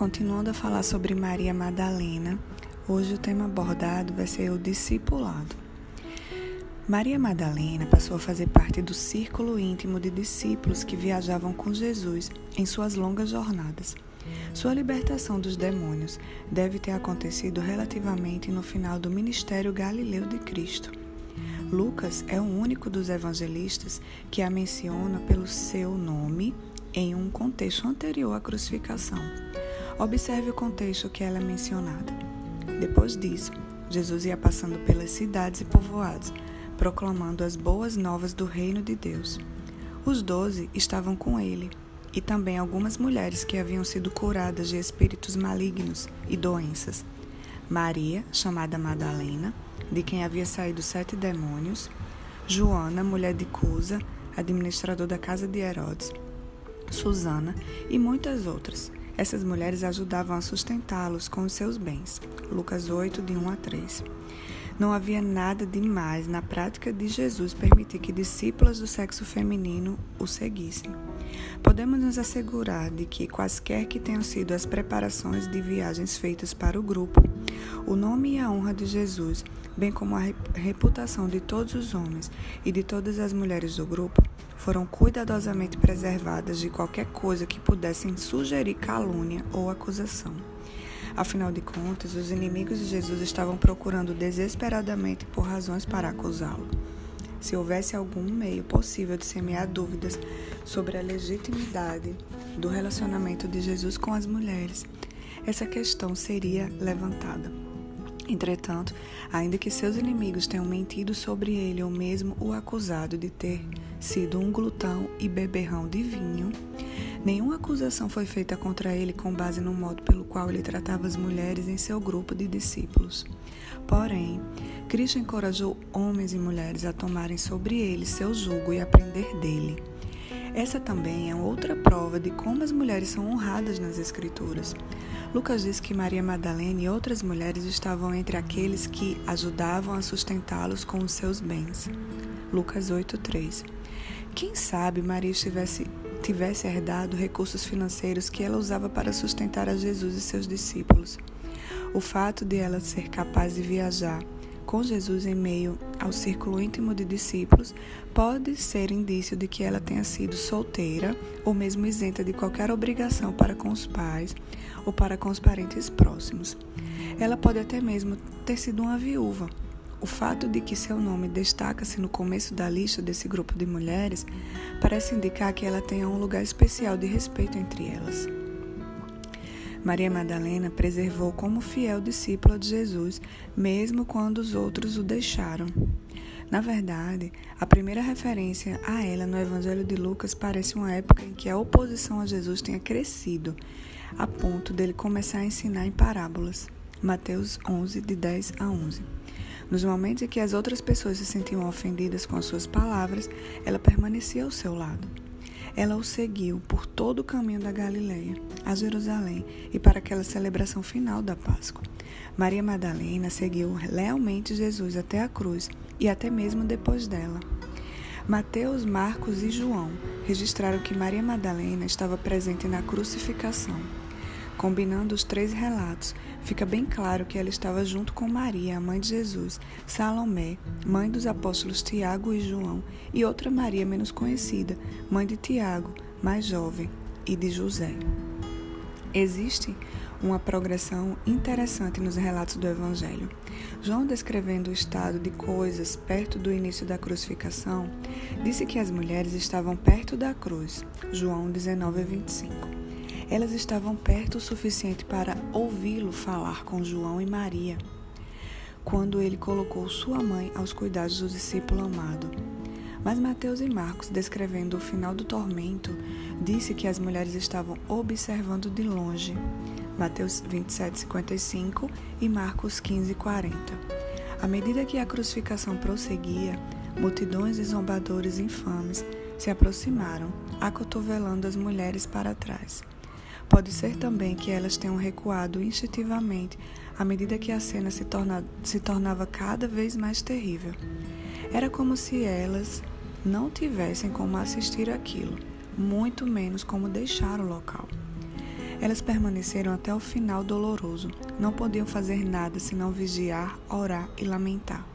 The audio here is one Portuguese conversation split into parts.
Continuando a falar sobre Maria Madalena, hoje o tema abordado vai ser o discipulado. Maria Madalena passou a fazer parte do círculo íntimo de discípulos que viajavam com Jesus em suas longas jornadas. Sua libertação dos demônios deve ter acontecido relativamente no final do ministério galileu de Cristo. Lucas é o único dos evangelistas que a menciona pelo seu nome em um contexto anterior à crucificação. Observe o contexto que ela é mencionada. Depois disso, Jesus ia passando pelas cidades e povoados, proclamando as boas novas do reino de Deus. Os doze estavam com ele, e também algumas mulheres que haviam sido curadas de espíritos malignos e doenças. Maria, chamada Madalena, de quem havia saído sete demônios, Joana, mulher de Cusa, administrador da casa de Herodes, Susana e muitas outras. Essas mulheres ajudavam a sustentá-los com os seus bens. Lucas 8, de 1 a 3. Não havia nada de mais na prática de Jesus permitir que discípulas do sexo feminino o seguissem. Podemos nos assegurar de que, quaisquer que tenham sido as preparações de viagens feitas para o grupo, o nome e a honra de Jesus, bem como a reputação de todos os homens e de todas as mulheres do grupo, foram cuidadosamente preservadas de qualquer coisa que pudessem sugerir calúnia ou acusação. Afinal de contas, os inimigos de Jesus estavam procurando desesperadamente por razões para acusá-lo. Se houvesse algum meio possível de semear dúvidas sobre a legitimidade do relacionamento de Jesus com as mulheres, essa questão seria levantada. Entretanto, ainda que seus inimigos tenham mentido sobre ele ou mesmo o acusado de ter sido um glutão e beberrão de vinho, nenhuma acusação foi feita contra ele com base no modo pelo qual ele tratava as mulheres em seu grupo de discípulos. Porém, Cristo encorajou homens e mulheres a tomarem sobre ele seu jugo e aprender dele. Essa também é outra prova de como as mulheres são honradas nas Escrituras. Lucas diz que Maria Madalena e outras mulheres estavam entre aqueles que ajudavam a sustentá-los com os seus bens. Lucas 8:3. Quem sabe Maria estivesse tivesse herdado recursos financeiros que ela usava para sustentar a Jesus e seus discípulos. O fato de ela ser capaz de viajar com Jesus em meio ao círculo íntimo de discípulos pode ser indício de que ela tenha sido solteira ou mesmo isenta de qualquer obrigação para com os pais ou para com os parentes próximos. Ela pode até mesmo ter sido uma viúva. O fato de que seu nome destaca-se no começo da lista desse grupo de mulheres parece indicar que ela tenha um lugar especial de respeito entre elas. Maria Madalena preservou como fiel discípula de Jesus, mesmo quando os outros o deixaram. Na verdade, a primeira referência a ela no Evangelho de Lucas parece uma época em que a oposição a Jesus tenha crescido, a ponto dele começar a ensinar em parábolas. Mateus 11, de 10 a 11. Nos momentos em que as outras pessoas se sentiam ofendidas com as suas palavras, ela permanecia ao seu lado. Ela o seguiu por todo o caminho da Galileia, a Jerusalém e para aquela celebração final da Páscoa. Maria Madalena seguiu lealmente Jesus até a cruz e até mesmo depois dela. Mateus, Marcos e João registraram que Maria Madalena estava presente na crucificação. Combinando os três relatos, fica bem claro que ela estava junto com Maria, a mãe de Jesus, Salomé, mãe dos apóstolos Tiago e João, e outra Maria menos conhecida, mãe de Tiago, mais jovem, e de José. Existe uma progressão interessante nos relatos do Evangelho. João, descrevendo o estado de coisas perto do início da crucificação, disse que as mulheres estavam perto da cruz. João 19, 25. Elas estavam perto o suficiente para ouvi-lo falar com João e Maria, quando ele colocou sua mãe aos cuidados do discípulo amado. Mas Mateus e Marcos, descrevendo o final do tormento, disse que as mulheres estavam observando de longe. Mateus 27, 55 e Marcos 15, 40. À medida que a crucificação prosseguia, multidões de zombadores infames se aproximaram, acotovelando as mulheres para trás. Pode ser também que elas tenham recuado instintivamente à medida que a cena se, torna, se tornava cada vez mais terrível. Era como se elas não tivessem como assistir aquilo, muito menos como deixar o local. Elas permaneceram até o final doloroso. Não podiam fazer nada senão vigiar, orar e lamentar.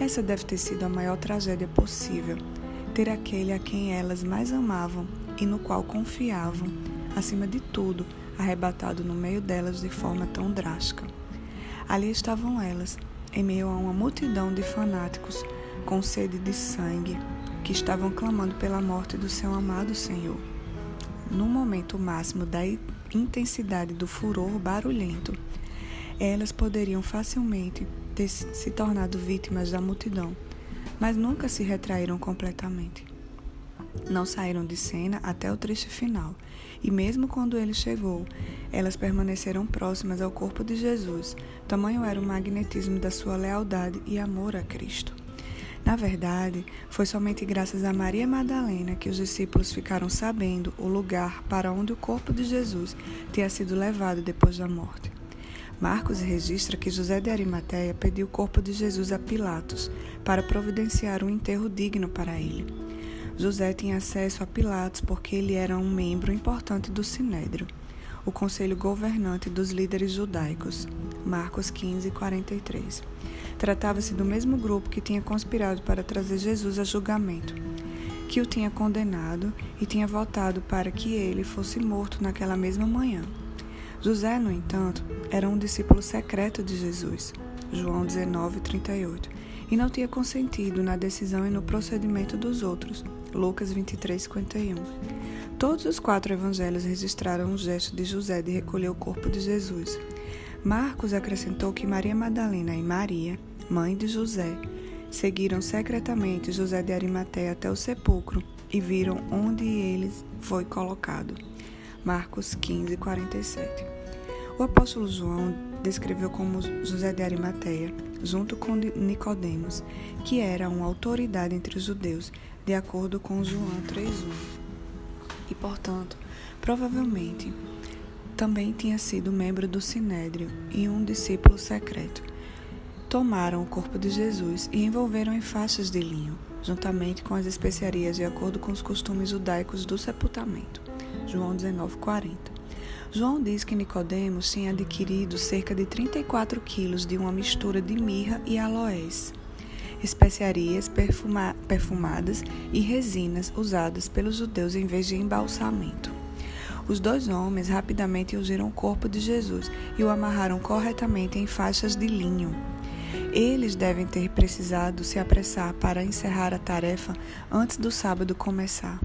Essa deve ter sido a maior tragédia possível. Ter aquele a quem elas mais amavam e no qual confiavam, acima de tudo, arrebatado no meio delas de forma tão drástica. Ali estavam elas, em meio a uma multidão de fanáticos com sede de sangue, que estavam clamando pela morte do seu amado Senhor. No momento máximo da intensidade do furor barulhento, elas poderiam facilmente ter se tornado vítimas da multidão, mas nunca se retraíram completamente. Não saíram de cena até o triste final, e mesmo quando ele chegou, elas permaneceram próximas ao corpo de Jesus, tamanho era o magnetismo da sua lealdade e amor a Cristo. Na verdade, foi somente graças a Maria Madalena que os discípulos ficaram sabendo o lugar para onde o corpo de Jesus tinha sido levado depois da morte. Marcos registra que José de Arimateia pediu o corpo de Jesus a Pilatos para providenciar um enterro digno para ele. José tinha acesso a Pilatos porque ele era um membro importante do Sinédrio, o conselho governante dos líderes judaicos. Marcos 15, 43. Tratava-se do mesmo grupo que tinha conspirado para trazer Jesus a julgamento, que o tinha condenado e tinha votado para que ele fosse morto naquela mesma manhã. José, no entanto, era um discípulo secreto de Jesus, João 19, 38, e não tinha consentido na decisão e no procedimento dos outros, Lucas 23, 51. Todos os quatro evangelhos registraram o gesto de José de recolher o corpo de Jesus. Marcos acrescentou que Maria Madalena e Maria, mãe de José, seguiram secretamente José de Arimateia até o sepulcro e viram onde ele foi colocado. Marcos 15, 47. O apóstolo João descreveu como José de Arimateia, junto com Nicodemos, que era uma autoridade entre os judeus, de acordo com João 3:1. E, portanto, provavelmente também tinha sido membro do Sinédrio e um discípulo secreto. Tomaram o corpo de Jesus e envolveram em faixas de linho, juntamente com as especiarias de acordo com os costumes judaicos do sepultamento. João 19:40. João diz que Nicodemos tinha adquirido cerca de 34 quilos de uma mistura de mirra e aloés, especiarias perfuma perfumadas e resinas usadas pelos judeus em vez de embalsamento. Os dois homens rapidamente ungiram o corpo de Jesus e o amarraram corretamente em faixas de linho. Eles devem ter precisado se apressar para encerrar a tarefa antes do sábado começar.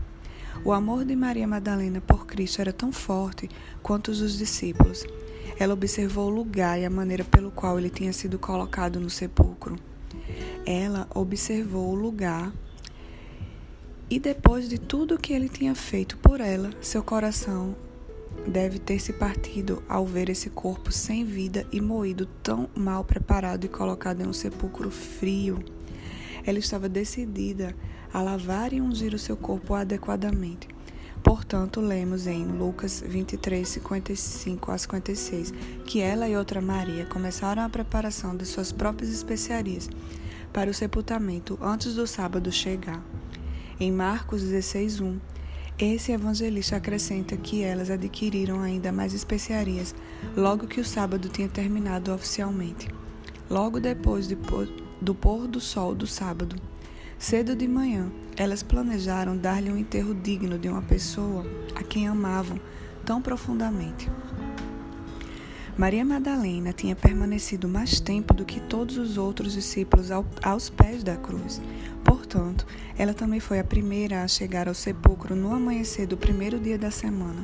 O amor de Maria Madalena por Cristo era tão forte quanto os dos discípulos. Ela observou o lugar e a maneira pelo qual ele tinha sido colocado no sepulcro. Ela observou o lugar e depois de tudo que ele tinha feito por ela, seu coração deve ter se partido ao ver esse corpo sem vida e moído tão mal preparado e colocado em um sepulcro frio. Ela estava decidida a lavar e ungir o seu corpo adequadamente. Portanto, lemos em Lucas 23, 55 a 56 que ela e outra Maria começaram a preparação de suas próprias especiarias para o sepultamento antes do sábado chegar. Em Marcos 16:1, esse evangelista acrescenta que elas adquiriram ainda mais especiarias logo que o sábado tinha terminado oficialmente. Logo depois de do pôr do sol do sábado, cedo de manhã, elas planejaram dar-lhe um enterro digno de uma pessoa a quem amavam tão profundamente. Maria Madalena tinha permanecido mais tempo do que todos os outros discípulos aos pés da cruz. Portanto, ela também foi a primeira a chegar ao sepulcro no amanhecer do primeiro dia da semana.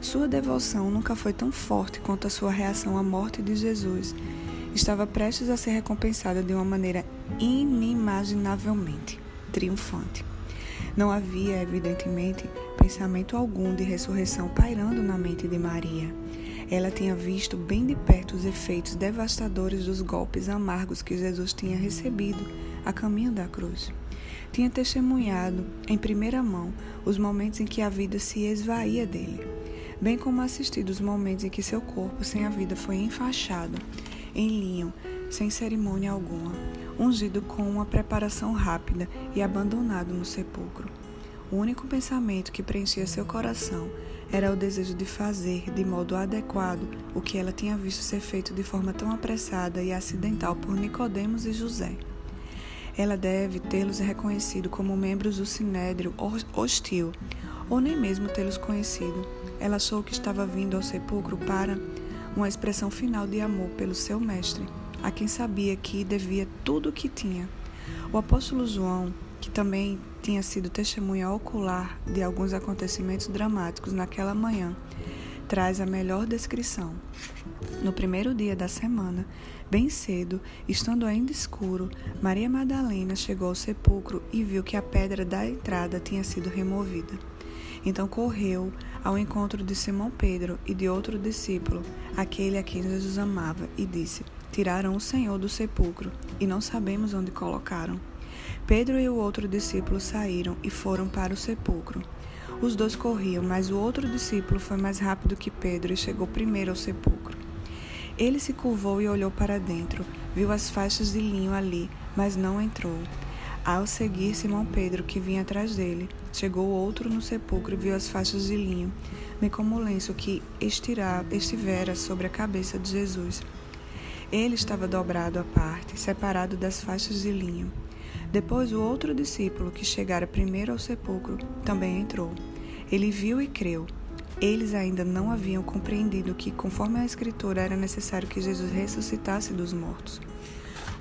Sua devoção nunca foi tão forte quanto a sua reação à morte de Jesus. Estava prestes a ser recompensada de uma maneira inimaginavelmente triunfante. Não havia, evidentemente, pensamento algum de ressurreição pairando na mente de Maria. Ela tinha visto bem de perto os efeitos devastadores dos golpes amargos que Jesus tinha recebido a caminho da cruz. Tinha testemunhado em primeira mão os momentos em que a vida se esvaía dele, bem como assistido os momentos em que seu corpo sem a vida foi enfaixado em linho, sem cerimônia alguma, ungido com uma preparação rápida e abandonado no sepulcro. O único pensamento que preenchia seu coração era o desejo de fazer de modo adequado o que ela tinha visto ser feito de forma tão apressada e acidental por Nicodemos e José. Ela deve tê-los reconhecido como membros do sinédrio hostil, ou nem mesmo tê-los conhecido. Ela achou que estava vindo ao sepulcro para uma expressão final de amor pelo seu mestre, a quem sabia que devia tudo o que tinha. O apóstolo João que também tinha sido testemunha ocular de alguns acontecimentos dramáticos naquela manhã, traz a melhor descrição. No primeiro dia da semana, bem cedo, estando ainda escuro, Maria Madalena chegou ao sepulcro e viu que a pedra da entrada tinha sido removida. Então correu ao encontro de Simão Pedro e de outro discípulo, aquele a quem Jesus amava, e disse: Tiraram o Senhor do sepulcro e não sabemos onde colocaram. Pedro e o outro discípulo saíram e foram para o sepulcro. Os dois corriam, mas o outro discípulo foi mais rápido que Pedro e chegou primeiro ao sepulcro. Ele se curvou e olhou para dentro, viu as faixas de linho ali, mas não entrou. Ao seguir Simão Pedro, que vinha atrás dele, chegou outro no sepulcro e viu as faixas de linho, bem como o lenço que estivera sobre a cabeça de Jesus. Ele estava dobrado à parte, separado das faixas de linho. Depois, o outro discípulo, que chegara primeiro ao sepulcro, também entrou. Ele viu e creu. Eles ainda não haviam compreendido que, conforme a Escritura, era necessário que Jesus ressuscitasse dos mortos.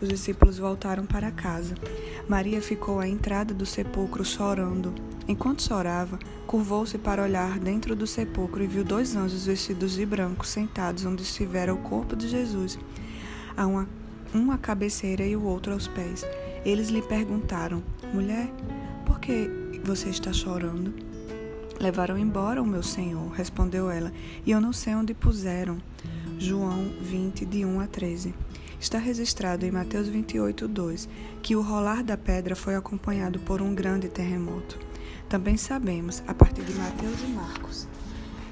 Os discípulos voltaram para casa. Maria ficou à entrada do sepulcro chorando. Enquanto chorava, curvou-se para olhar dentro do sepulcro e viu dois anjos vestidos de branco sentados onde estivera o corpo de Jesus, a uma, um à cabeceira e o outro aos pés. Eles lhe perguntaram: Mulher, por que você está chorando? Levaram embora o meu senhor, respondeu ela, e eu não sei onde puseram. João 20, de 1 a 13. Está registrado em Mateus 28, 2 que o rolar da pedra foi acompanhado por um grande terremoto. Também sabemos, a partir de Mateus e Marcos,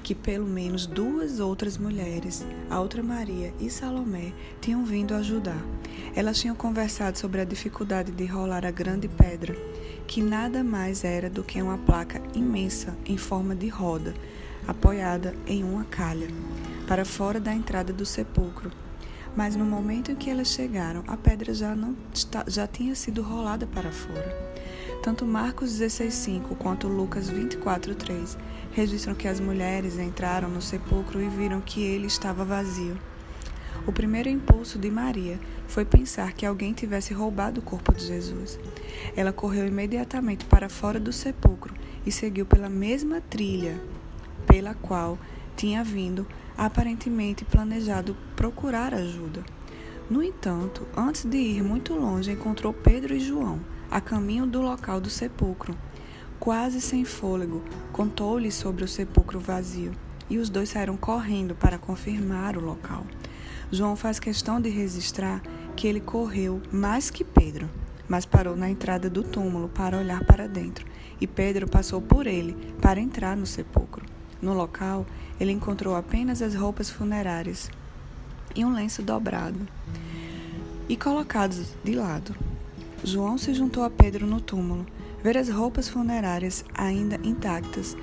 que pelo menos duas outras mulheres, a outra Maria e Salomé, tinham vindo ajudar. Elas tinham conversado sobre a dificuldade de rolar a grande pedra, que nada mais era do que uma placa imensa em forma de roda, apoiada em uma calha, para fora da entrada do sepulcro. Mas no momento em que elas chegaram, a pedra já, não, já tinha sido rolada para fora. Tanto Marcos 16:5 quanto Lucas 24:3 registram que as mulheres entraram no sepulcro e viram que ele estava vazio. O primeiro impulso de Maria foi pensar que alguém tivesse roubado o corpo de Jesus. Ela correu imediatamente para fora do sepulcro e seguiu pela mesma trilha pela qual tinha vindo, aparentemente planejado procurar ajuda. No entanto, antes de ir muito longe, encontrou Pedro e João a caminho do local do sepulcro. Quase sem fôlego, contou-lhe sobre o sepulcro vazio, e os dois saíram correndo para confirmar o local. João faz questão de registrar que ele correu mais que Pedro, mas parou na entrada do túmulo para olhar para dentro, e Pedro passou por ele para entrar no sepulcro. No local, ele encontrou apenas as roupas funerárias e um lenço dobrado e colocados de lado. João se juntou a Pedro no túmulo. Ver as roupas funerárias ainda intactas,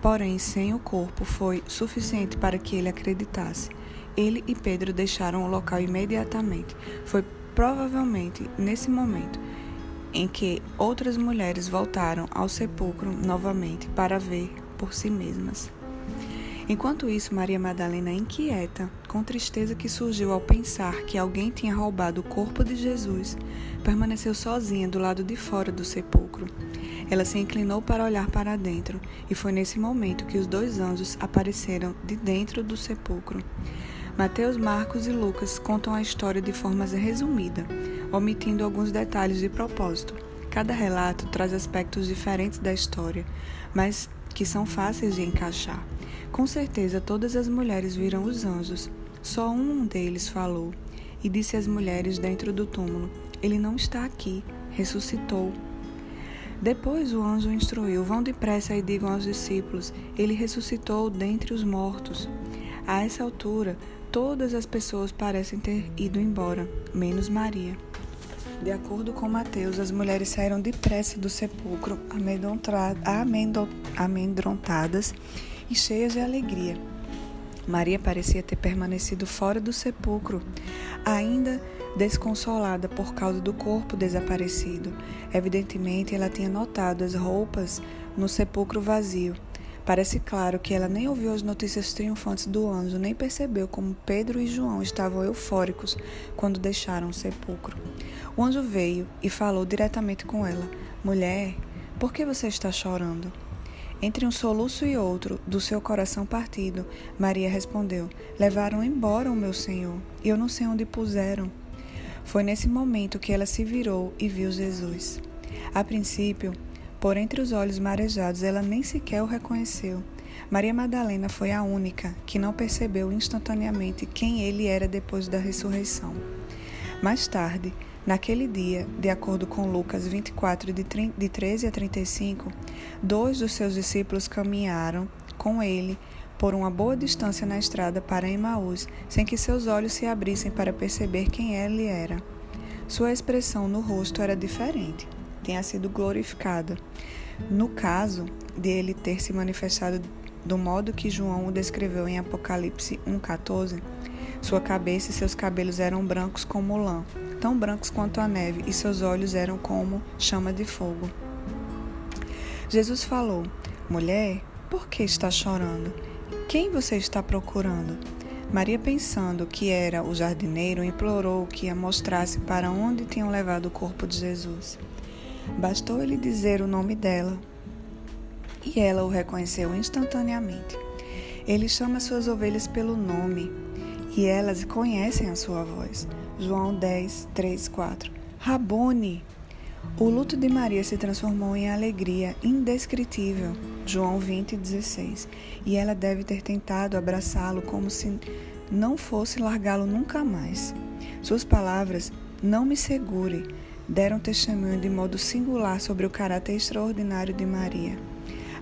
porém sem o corpo, foi suficiente para que ele acreditasse. Ele e Pedro deixaram o local imediatamente. Foi provavelmente nesse momento em que outras mulheres voltaram ao sepulcro novamente para ver por si mesmas. Enquanto isso, Maria Madalena, inquieta, com tristeza que surgiu ao pensar que alguém tinha roubado o corpo de Jesus, permaneceu sozinha do lado de fora do sepulcro. Ela se inclinou para olhar para dentro, e foi nesse momento que os dois anjos apareceram de dentro do sepulcro. Mateus, Marcos e Lucas contam a história de forma resumida, omitindo alguns detalhes de propósito. Cada relato traz aspectos diferentes da história, mas que são fáceis de encaixar. Com certeza todas as mulheres viram os anjos. Só um deles falou e disse às mulheres dentro do túmulo: Ele não está aqui, ressuscitou. Depois o anjo instruiu: Vão depressa e digam aos discípulos: Ele ressuscitou dentre os mortos. A essa altura, todas as pessoas parecem ter ido embora, menos Maria. De acordo com Mateus, as mulheres saíram depressa do sepulcro, amedrontadas e cheias de alegria. Maria parecia ter permanecido fora do sepulcro, ainda desconsolada por causa do corpo desaparecido. Evidentemente, ela tinha notado as roupas no sepulcro vazio. Parece claro que ela nem ouviu as notícias triunfantes do anjo, nem percebeu como Pedro e João estavam eufóricos quando deixaram o sepulcro. O anjo veio e falou diretamente com ela: Mulher, por que você está chorando? Entre um soluço e outro, do seu coração partido, Maria respondeu: Levaram embora o meu senhor, e eu não sei onde puseram. Foi nesse momento que ela se virou e viu Jesus. A princípio, por entre os olhos marejados, ela nem sequer o reconheceu. Maria Madalena foi a única que não percebeu instantaneamente quem ele era depois da ressurreição. Mais tarde, Naquele dia, de acordo com Lucas 24, de 13 a 35, dois dos seus discípulos caminharam com ele por uma boa distância na estrada para Emaús, sem que seus olhos se abrissem para perceber quem ele era. Sua expressão no rosto era diferente, tinha sido glorificada. No caso de ele ter se manifestado do modo que João o descreveu em Apocalipse 1,14, sua cabeça e seus cabelos eram brancos como lã, tão brancos quanto a neve, e seus olhos eram como chama de fogo. Jesus falou: Mulher, por que está chorando? Quem você está procurando? Maria, pensando que era o jardineiro, implorou que a mostrasse para onde tinham levado o corpo de Jesus. Bastou ele dizer o nome dela e ela o reconheceu instantaneamente. Ele chama suas ovelhas pelo nome e elas conhecem a sua voz. João 10, 3, 4. Rabone! O luto de Maria se transformou em alegria indescritível. João 20, 16. E ela deve ter tentado abraçá-lo como se não fosse largá-lo nunca mais. Suas palavras, não me segure, deram testemunho de modo singular sobre o caráter extraordinário de Maria.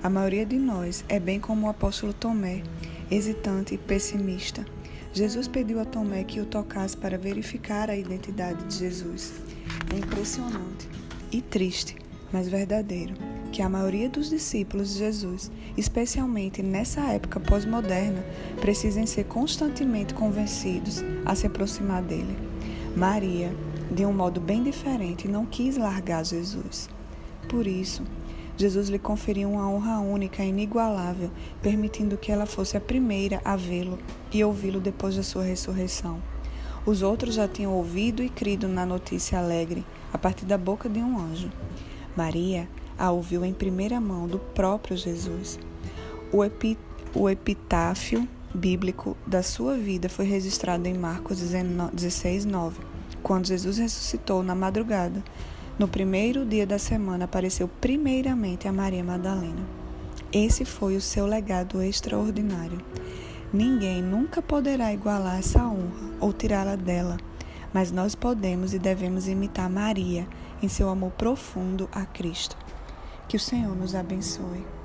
A maioria de nós é bem como o apóstolo Tomé, hesitante e pessimista. Jesus pediu a Tomé que o tocasse para verificar a identidade de Jesus. É impressionante e triste, mas verdadeiro, que a maioria dos discípulos de Jesus, especialmente nessa época pós-moderna, precisem ser constantemente convencidos a se aproximar dele. Maria, de um modo bem diferente, não quis largar Jesus. Por isso, Jesus lhe conferiu uma honra única e inigualável, permitindo que ela fosse a primeira a vê-lo e ouvi-lo depois da sua ressurreição. Os outros já tinham ouvido e crido na notícia alegre, a partir da boca de um anjo. Maria a ouviu em primeira mão do próprio Jesus. O, epi, o epitáfio bíblico da sua vida foi registrado em Marcos 16, 9, quando Jesus ressuscitou na madrugada no primeiro dia da semana apareceu primeiramente a Maria Madalena. Esse foi o seu legado extraordinário. Ninguém nunca poderá igualar essa honra ou tirá-la dela, mas nós podemos e devemos imitar Maria em seu amor profundo a Cristo. Que o Senhor nos abençoe.